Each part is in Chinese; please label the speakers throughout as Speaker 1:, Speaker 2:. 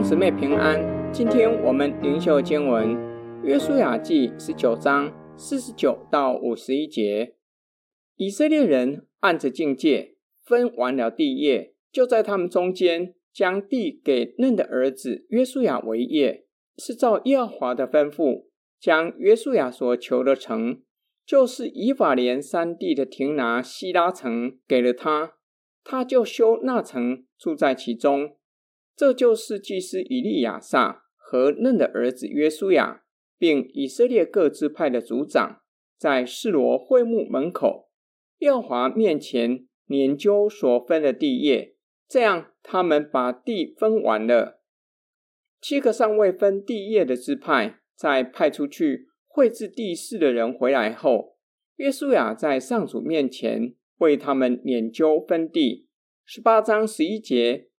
Speaker 1: 兄姊妹平安，今天我们灵修经文《约书亚记》十九章四十九到五十一节。以色列人按着境界分完了地业，就在他们中间将地给嫩的儿子约书亚为业，是照耶和华的吩咐，将约书亚所求的城，就是以法莲山地的亭拿西拉城给了他，他就修那城，住在其中。这就是祭司以利亚撒和嫩的儿子约书亚，并以色列各支派的族长，在示罗会幕门口，耶和华面前研究所分的地业。这样，他们把地分完了。七个尚未分地业的支派，在派出去绘制地势的人回来后，约书亚在上主面前为他们研究分地。十八章十一节。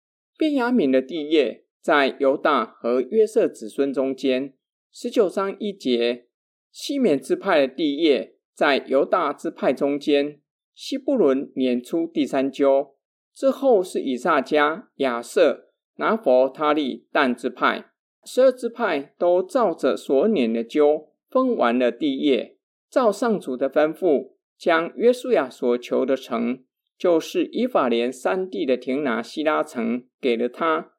Speaker 1: 便雅悯的地业在犹大和约瑟子孙中间。十九章一节，西缅支派的地业在犹大支派中间。西布伦拈出第三阄，之后是以萨迦、亚设、拿弗他利、但支派。十二支派都照着所拈的阄分完了地业，照上主的吩咐，将约书亚所求的城。就是以法莲三地的亭拿西拉城给了他，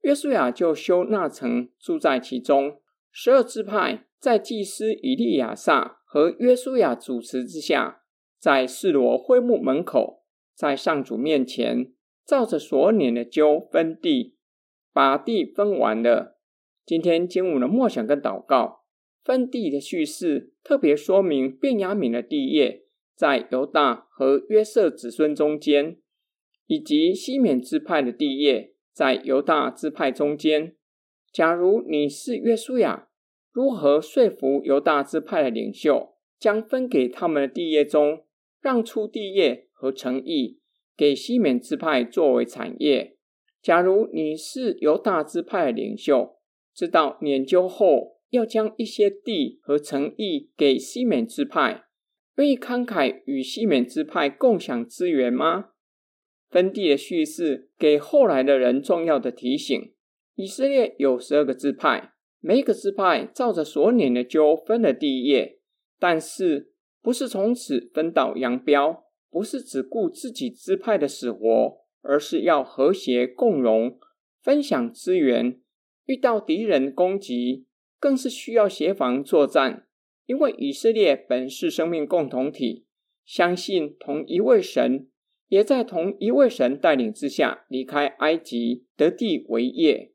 Speaker 1: 约书亚就修那城，住在其中。十二支派在祭司以利亚撒和约书亚主持之下，在示罗会幕门口，在上主面前，照着所拈的阄分地，把地分完了。今天经文的默想跟祷告，分地的叙事特别说明便雅悯的地业。在犹大和约瑟子孙中间，以及西缅支派的地业在犹大支派中间。假如你是约书亚，如何说服犹大支派的领袖，将分给他们的地业中让出地业和城邑给西缅支派作为产业？假如你是犹大支派的领袖，知道研究后要将一些地和城邑给西缅支派。愿意慷慨与西缅支派共享资源吗？分地的叙事给后来的人重要的提醒：以色列有十二个支派，每个支派照着所领的阄分了地业，但是不是从此分道扬镳，不是只顾自己支派的死活，而是要和谐共荣，分享资源。遇到敌人攻击，更是需要协防作战。因为以色列本是生命共同体，相信同一位神，也在同一位神带领之下离开埃及，得地为业。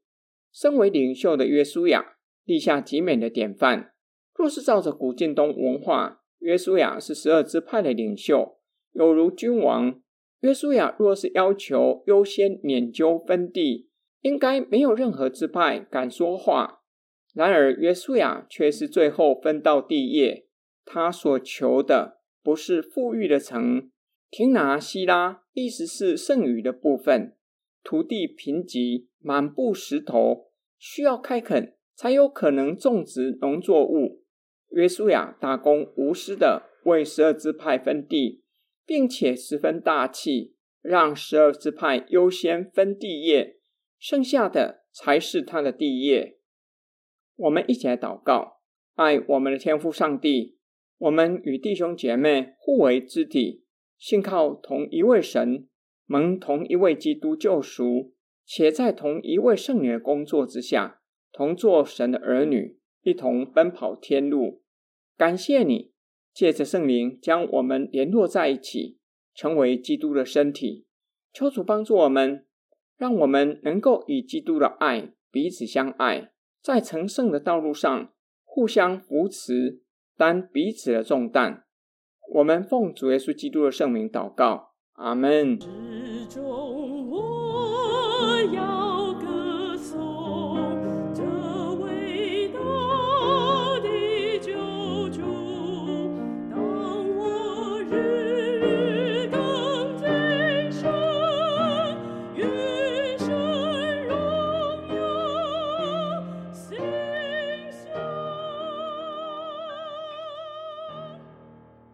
Speaker 1: 身为领袖的约书亚立下极美的典范。若是照着古近东文化，约书亚是十二支派的领袖，有如君王。约书亚若是要求优先拈阄分地，应该没有任何支派敢说话。然而，约书亚却是最后分到地业。他所求的不是富裕的城，亭拿西拉，意思是剩余的部分。土地贫瘠，满布石头，需要开垦才有可能种植农作物。约书亚大公无私的为十二支派分地，并且十分大气，让十二支派优先分地业，剩下的才是他的地业。我们一起来祷告，爱我们的天父上帝。我们与弟兄姐妹互为肢体，信靠同一位神，蒙同一位基督救赎，且在同一位圣女的工作之下，同作神的儿女，一同奔跑天路。感谢你，借着圣灵将我们联络在一起，成为基督的身体。求主帮助我们，让我们能够以基督的爱彼此相爱。在成圣的道路上互相扶持担彼此的重担。我们奉主耶稣基督的圣名祷告阿门。